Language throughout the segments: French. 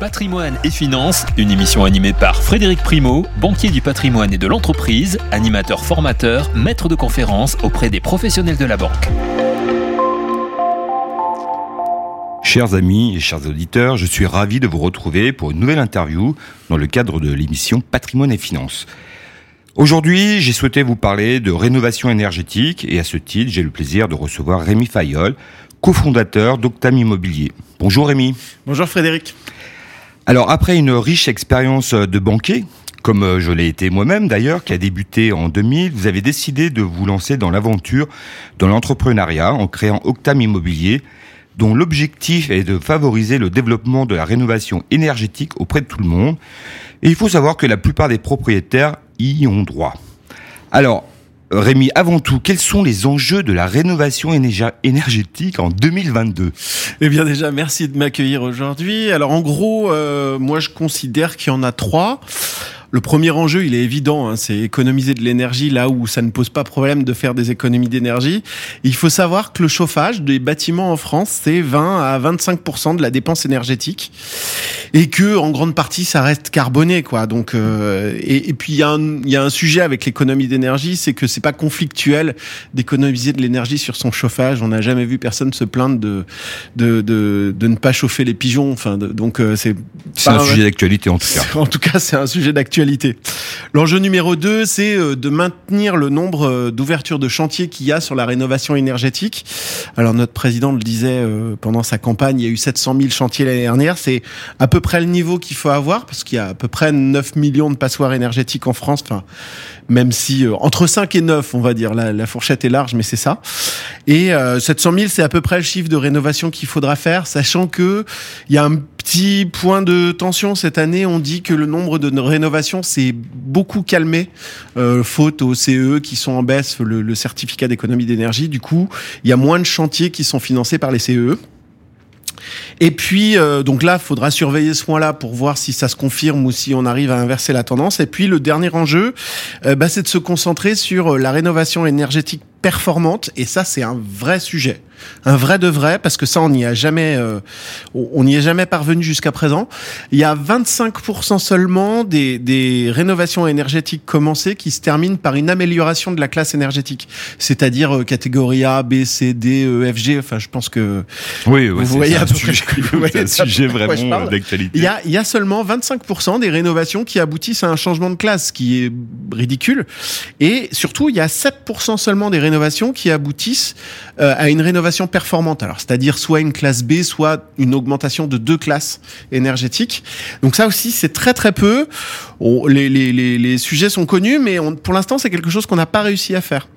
Patrimoine et Finances, une émission animée par Frédéric Primo, banquier du patrimoine et de l'entreprise, animateur formateur, maître de conférences auprès des professionnels de la banque. Chers amis et chers auditeurs, je suis ravi de vous retrouver pour une nouvelle interview dans le cadre de l'émission Patrimoine et Finances. Aujourd'hui, j'ai souhaité vous parler de rénovation énergétique et à ce titre, j'ai le plaisir de recevoir Rémi Fayol, cofondateur d'Octam Immobilier. Bonjour Rémi. Bonjour Frédéric. Alors après une riche expérience de banquier, comme euh, je l'ai été moi-même d'ailleurs, qui a débuté en 2000, vous avez décidé de vous lancer dans l'aventure, dans l'entrepreneuriat, en créant Octam Immobilier, dont l'objectif est de favoriser le développement de la rénovation énergétique auprès de tout le monde. Et il faut savoir que la plupart des propriétaires y ont droit. Alors, Rémi, avant tout, quels sont les enjeux de la rénovation énergétique en 2022 Eh bien déjà, merci de m'accueillir aujourd'hui. Alors en gros, euh, moi je considère qu'il y en a trois. Le premier enjeu, il est évident, hein, c'est économiser de l'énergie là où ça ne pose pas problème de faire des économies d'énergie. Il faut savoir que le chauffage des bâtiments en France, c'est 20 à 25% de la dépense énergétique et que en grande partie ça reste carboné quoi. Donc euh, et, puis il y, a un, y a un sujet avec l'économie d'énergie, c'est que c'est pas conflictuel d'économiser de l'énergie sur son chauffage. On n'a jamais vu personne se plaindre de de, de, de ne pas chauffer les pigeons. Enfin donc euh, c'est c'est un sujet d'actualité en tout cas. En tout cas, c'est un sujet d'actualité L'enjeu numéro 2, c'est euh, de maintenir le nombre euh, d'ouvertures de chantiers qu'il y a sur la rénovation énergétique. Alors notre président le disait euh, pendant sa campagne, il y a eu 700 000 chantiers l'année dernière. C'est à peu près le niveau qu'il faut avoir parce qu'il y a à peu près 9 millions de passoires énergétiques en France. Enfin, même si entre 5 et 9, on va dire, la, fourchette est large, mais c'est ça. Et 700 000, c'est à peu près le chiffre de rénovation qu'il faudra faire, sachant que il y a un petit point de tension cette année. On dit que le nombre de rénovations s'est beaucoup calmé, euh, faute au CE qui sont en baisse, le, certificat d'économie d'énergie. Du coup, il y a moins de chantiers qui sont financés par les CE. Et puis, euh, donc là, il faudra surveiller ce point-là pour voir si ça se confirme ou si on arrive à inverser la tendance. Et puis, le dernier enjeu, euh, bah, c'est de se concentrer sur la rénovation énergétique performante. Et ça, c'est un vrai sujet un vrai de vrai, parce que ça, on n'y a jamais, euh, on n'y est jamais parvenu jusqu'à présent. Il y a 25% seulement des, des rénovations énergétiques commencées qui se terminent par une amélioration de la classe énergétique, c'est-à-dire euh, catégorie A, B, C, D, E, F, G. Enfin, je pense que oui, oui vous voyez un sujet, un sujet vraiment d'actualité. Il y a, il y a seulement 25% des rénovations qui aboutissent à un changement de classe, qui est ridicule. Et surtout, il y a 7% seulement des rénovations qui aboutissent euh, à une rénovation performante. Alors, c'est-à-dire soit une classe B, soit une augmentation de deux classes énergétiques. Donc ça aussi, c'est très très peu. les, sujets sont connus, mais pour l'instant, c'est quelque chose qu'on n'a pas réussi à faire.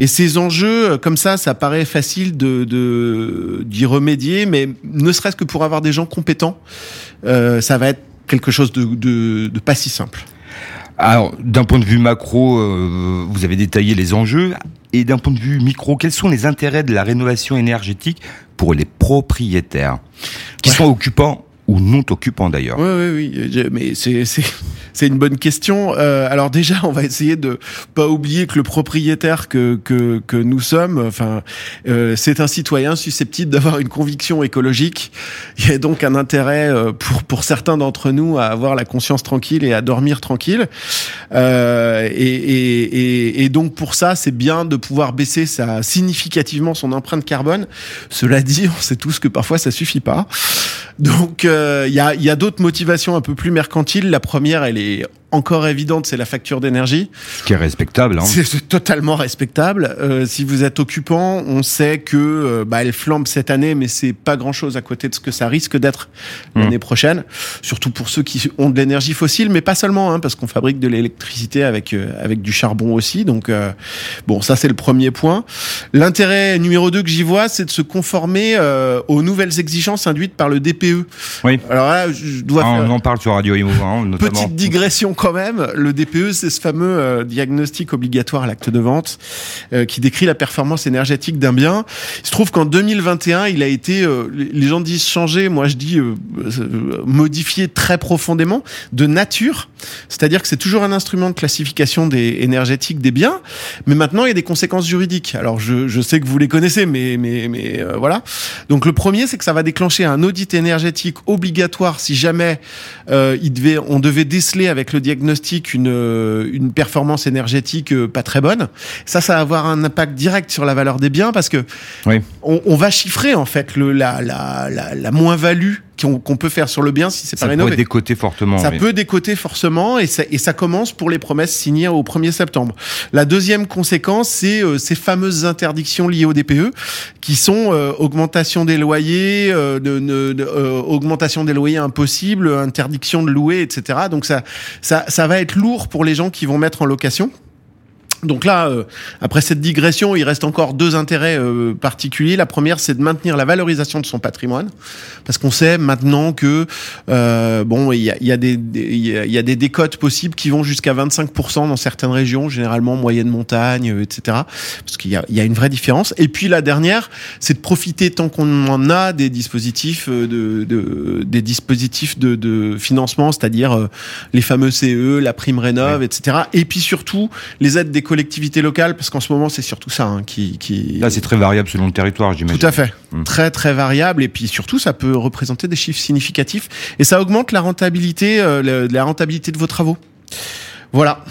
Et ces enjeux, euh, comme ça, ça paraît facile de d'y remédier, mais ne serait-ce que pour avoir des gens compétents, euh, ça va être quelque chose de pas si simple. Alors, d'un point de vue macro, euh, vous avez détaillé les enjeux. Et d'un point de vue micro, quels sont les intérêts de la rénovation énergétique pour les propriétaires qui sont occupants ou non occupants d'ailleurs Oui, oui, oui. Mais c'est une bonne question. Euh, alors déjà, on va essayer de pas oublier que le propriétaire que que, que nous sommes, enfin, euh, c'est un citoyen susceptible d'avoir une conviction écologique. Il y a donc un intérêt euh, pour pour certains d'entre nous à avoir la conscience tranquille et à dormir tranquille. Euh, et, et, et, donc pour ça, c'est bien de pouvoir baisser sa, significativement son empreinte carbone. Cela dit, on sait tous que parfois ça suffit pas. Donc il y a, y a d'autres motivations un peu plus mercantiles. La première, elle est encore évidente, c'est la facture d'énergie. Ce qui est respectable. Hein. C'est totalement respectable. Euh, si vous êtes occupant, on sait que euh, bah, elle flambe cette année, mais c'est pas grand-chose à côté de ce que ça risque d'être mmh. l'année prochaine. Surtout pour ceux qui ont de l'énergie fossile, mais pas seulement, hein, parce qu'on fabrique de l'électricité avec euh, avec du charbon aussi. Donc euh, bon, ça c'est le premier point. L'intérêt numéro 2 que j'y vois, c'est de se conformer aux nouvelles exigences induites par le DPE. Oui. Alors là, je dois. Ah, on en parle sur Radio Imo, hein, notamment. Petite digression quand même, le DPE, c'est ce fameux euh, diagnostic obligatoire à l'acte de vente euh, qui décrit la performance énergétique d'un bien. Il se trouve qu'en 2021, il a été, euh, les gens disent changé, moi je dis modifié très profondément de nature. C'est-à-dire que c'est toujours un instrument de classification des énergétiques des biens, mais maintenant il y a des conséquences juridiques. Alors je, je sais que vous les connaissez, mais mais mais voilà. Donc le premier, c'est que ça va déclencher un audit énergétique obligatoire si jamais il devait, on devait déceler avec le diagnostic une, euh, une performance énergétique euh, pas très bonne. Ça, ça va avoir un impact direct sur la valeur des biens parce que oui. on, on, va chiffrer en fait le, la, la, la, la moins-value qu'on peut faire sur le bien si c'est pas rénové. Ça peut décoter fortement. Ça peut décoter forcément et ça, et ça commence pour les promesses signées au 1er septembre. La deuxième conséquence, c'est euh, ces fameuses interdictions liées au DPE qui sont euh, augmentation des loyers, euh, de, de, de augmentation des loyers impossibles, interdiction de louer, etc. Donc ça, ça, ça va être lourd pour les gens qui vont mettre en location. Donc là, euh, après cette digression, il reste encore deux intérêts euh, particuliers. La première, c'est de maintenir la valorisation de son patrimoine, parce qu'on sait maintenant que euh, bon, il y a, y a, des il y a, des décotes possibles qui vont jusqu'à 25% dans certaines régions, généralement moyenne montagne, etc. Parce qu'il y a, y a une vraie différence. Et puis la dernière, c'est de profiter tant qu'on en a des dispositifs de, de des dispositifs de, de financement, c'est-à-dire les fameux CE, la prime rénov, etc. Et puis surtout les aides des collectivités locales, parce qu'en ce moment, c'est surtout ça hein, qui, qui... Là, c'est très variable selon le territoire, j'imagine. Tout à fait. Hum. Très, très variable. Et puis surtout, ça peut représenter des chiffres significatifs. Et ça augmente la rentabilité, euh, la rentabilité de vos travaux. Voilà.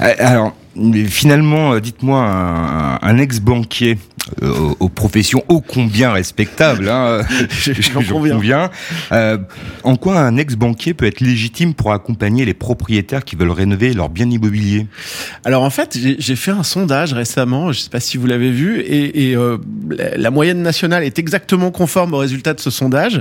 Euh, alors, finalement, euh, dites-moi, un, un ex-banquier euh, aux professions ô combien respectables, hein, j'en conviens. Euh, en quoi un ex-banquier peut être légitime pour accompagner les propriétaires qui veulent rénover leur bien immobilier? Alors en fait, j'ai fait un sondage récemment, je ne sais pas si vous l'avez vu, et, et euh, la moyenne nationale est exactement conforme au résultat de ce sondage.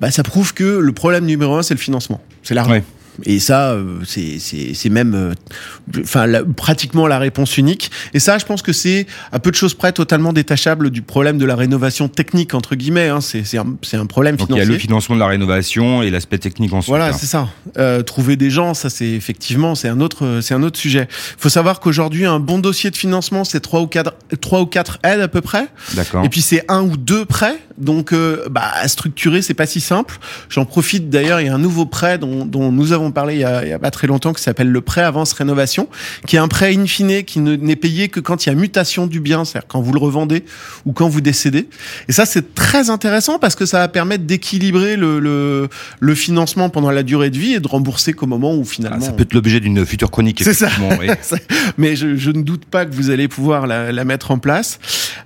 Bah, ça prouve que le problème numéro un, c'est le financement, c'est l'argent. Et ça, euh, c'est même, euh, enfin, pratiquement la réponse unique. Et ça, je pense que c'est à peu de choses près totalement détachable du problème de la rénovation technique entre guillemets. Hein. C'est un, un, problème Donc financier. Il y a le financement de la rénovation et l'aspect technique ensuite. Voilà, hein. c'est ça. Euh, trouver des gens, ça c'est effectivement, c'est un autre, c'est un autre sujet. Il faut savoir qu'aujourd'hui, un bon dossier de financement, c'est trois ou quatre, trois ou quatre aides à peu près. D'accord. Et puis c'est un ou deux prêts. Donc, euh, bah, à structurer, c'est pas si simple. J'en profite d'ailleurs, il y a un nouveau prêt dont, dont nous avons parlé il y, a, il y a pas très longtemps qui s'appelle le prêt avance rénovation, qui est un prêt in fine qui n'est payé que quand il y a mutation du bien, c'est-à-dire quand vous le revendez ou quand vous décédez. Et ça, c'est très intéressant parce que ça va permettre d'équilibrer le, le, le, financement pendant la durée de vie et de rembourser qu'au moment où finalement. Ah, ça peut être l'objet d'une future chronique. C'est ça. Oui. Mais je, je, ne doute pas que vous allez pouvoir la, la mettre en place.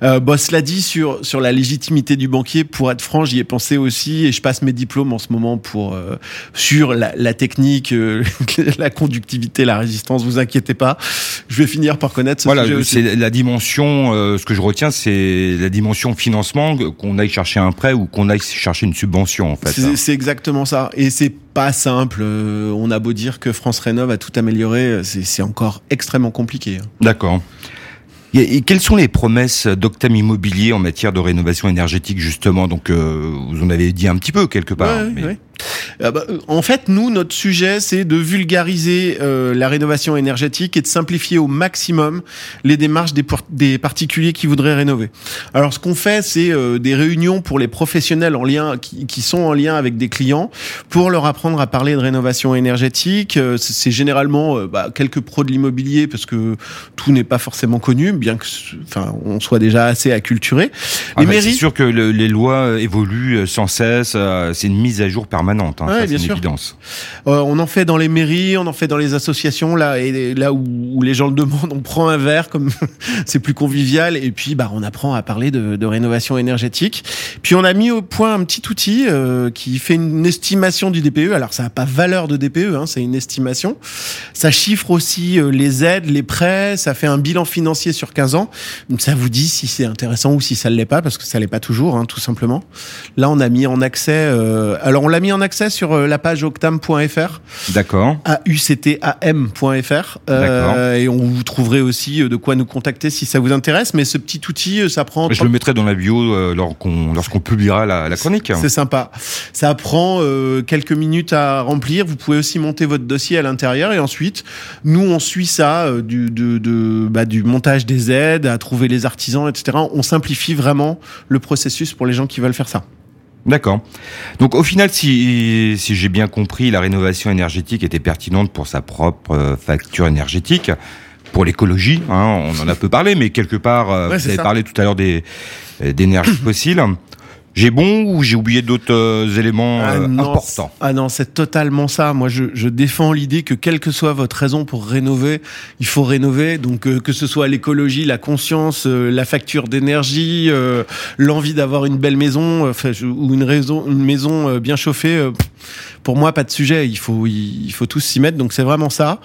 Euh, bon, cela dit sur sur la légitimité du banquier, pour être franc, j'y ai pensé aussi et je passe mes diplômes en ce moment pour euh, sur la, la technique, euh, la conductivité, la résistance. Vous inquiétez pas, je vais finir par connaître ce voilà, sujet c'est la dimension. Euh, ce que je retiens, c'est la dimension financement, qu'on aille chercher un prêt ou qu'on aille chercher une subvention en fait. C'est exactement ça, et c'est pas simple. Euh, on a beau dire que France Rénov a tout amélioré, c'est encore extrêmement compliqué. hein. D'accord. Et quelles sont les promesses d'Octam Immobilier en matière de rénovation énergétique justement? Donc euh, vous en avez dit un petit peu quelque part. Ouais, mais... ouais. Euh, bah, en fait, nous, notre sujet, c'est de vulgariser euh, la rénovation énergétique et de simplifier au maximum les démarches des, des particuliers qui voudraient rénover. Alors, ce qu'on fait, c'est euh, des réunions pour les professionnels en lien, qui, qui, sont en lien avec des clients, pour leur apprendre à parler de rénovation énergétique. Euh, c'est généralement bah, quelques pros de l'immobilier, parce que tout n'est pas forcément connu, bien que, enfin, on soit déjà assez acculturé. Ah bah, mairies... C'est sûr que le, les lois évoluent sans cesse. c'est une mise à jour permanente. Hein, ouais, ça, bien une sûr. évidence. Euh, on en fait dans les mairies, on en fait dans les associations là et là où, où les gens le demandent, on prend un verre comme c'est plus convivial et puis bah on apprend à parler de, de, rénovation énergétique. Puis on a mis au point un petit outil euh, qui fait une estimation du DPE. Alors ça n'a pas valeur de DPE, hein, c'est une estimation. Ça chiffre aussi euh, les aides, les prêts, ça fait un bilan financier sur 15 ans. Donc ça vous dit si c'est intéressant ou si ça ne l'est pas parce que ça l'est pas toujours, hein, tout simplement. Là on a mis en accès. Alors on l'a mis en accès sur euh, la page octam.fr. D'accord. A-U-C-T-A-M.fr. Euh, et on vous trouverez aussi euh, de quoi nous contacter si ça vous intéresse. Mais ce petit outil, ça prend. Je le mettrai dans la bio lorsqu'on lorsqu'on publiera la, la chronique. C'est sympa. Ça prend euh, quelques minutes à remplir. Vous pouvez aussi monter votre dossier à l'intérieur et ensuite, nous, on suit ça euh, du, de, de, bah, du montage des aides à trouver les artisans, etc. On simplifie vraiment le processus pour les gens qui veulent faire ça. D'accord. Donc au final, si, si j'ai bien compris, la rénovation énergétique était pertinente pour sa propre euh, facture énergétique, pour l'écologie, hein, on en a peu parlé, mais quelque part, euh, Ouais, vous avez ça. parlé tout à l'heure des euh, d'énergie fossile. J'ai bon ou j'ai oublié d'autres euh, éléments euh, non, importants? Ah non, c'est totalement ça. Moi, je, je défends l'idée que quelle que soit votre raison pour rénover, il faut rénover. Donc, euh, que ce soit l'écologie, la conscience, euh, la facture d'énergie, l'envie d'avoir une belle maison, ou une, raison, une maison bien chauffée, pour moi, pas de sujet. Il faut, il, faut tous s'y mettre. Donc, c'est vraiment ça.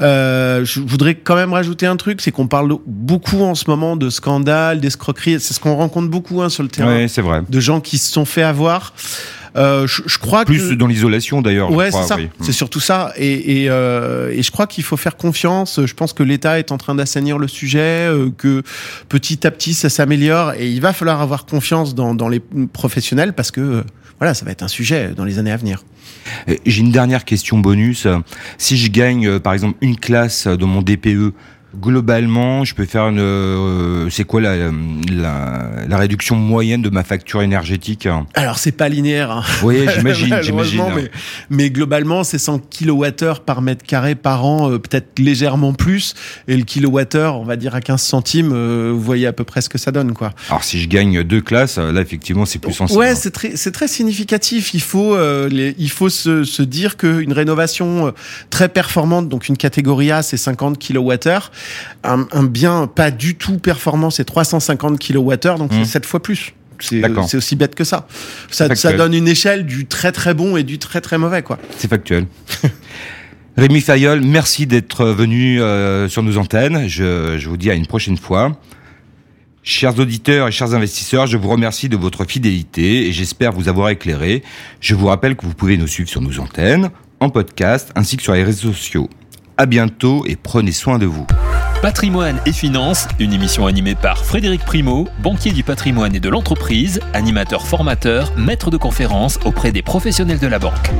Euh, je voudrais quand même rajouter un truc, c'est qu'on parle beaucoup en ce moment de scandales, d'escroqueries. C'est ce qu'on rencontre beaucoup hein, sur le terrain Oui, c'est vrai. de gens qui se sont fait avoir. Euh, je, je crois Plus que dans l'isolation d'ailleurs. ouais, c'est ça. oui. C'est surtout ça. Et, et, euh, et je crois qu'il faut faire confiance. Je pense que l'État est en train d'assainir le sujet, euh, que petit à petit ça s'améliore. Et il va falloir avoir confiance dans, dans les professionnels parce que voilà, ça va être un sujet dans les années à venir. J'ai une dernière question bonus. Si je gagne, par exemple, une classe dans mon DPE, globalement, je peux faire une. euh, c'est quoi la, la, la réduction moyenne de ma facture énergétique Alors c'est pas linéaire. Hein. Oui, j'imagine, j'imagine. Malheureusement, Mais, mais globalement, c'est 100 kWh par mètre carré par an, euh, peut-être légèrement plus. Et le kilowattheure, on va dire à 15 centimes, euh, vous voyez à peu près ce que ça donne, quoi. Alors si je gagne deux classes, là effectivement c'est plus sensible. Ouais, c'est très, c'est très significatif. Il faut, euh, les, il faut se, se dire qu'une rénovation très performante, donc une catégorie A, c'est 50 kWh. Un, un bien pas du tout performant, c'est 350 kWh, donc Mmh. c'est 7 fois plus. C'est aussi bête que ça. Ça, donne une échelle du très très bon et du très très mauvais, quoi. C'est factuel. Rémi Fayol, merci d'être venu euh, sur nos antennes. Je, je vous dis à une prochaine fois. Chers auditeurs et chers investisseurs, je vous remercie de votre fidélité et j'espère vous avoir éclairé. Je vous rappelle que vous pouvez nous suivre sur nos antennes, en podcast, ainsi que sur les réseaux sociaux. À bientôt et prenez soin de vous. Patrimoine et Finances, une émission animée par Frédéric Primo, banquier du patrimoine et de l'entreprise, animateur formateur, maître de conférences auprès des professionnels de la banque.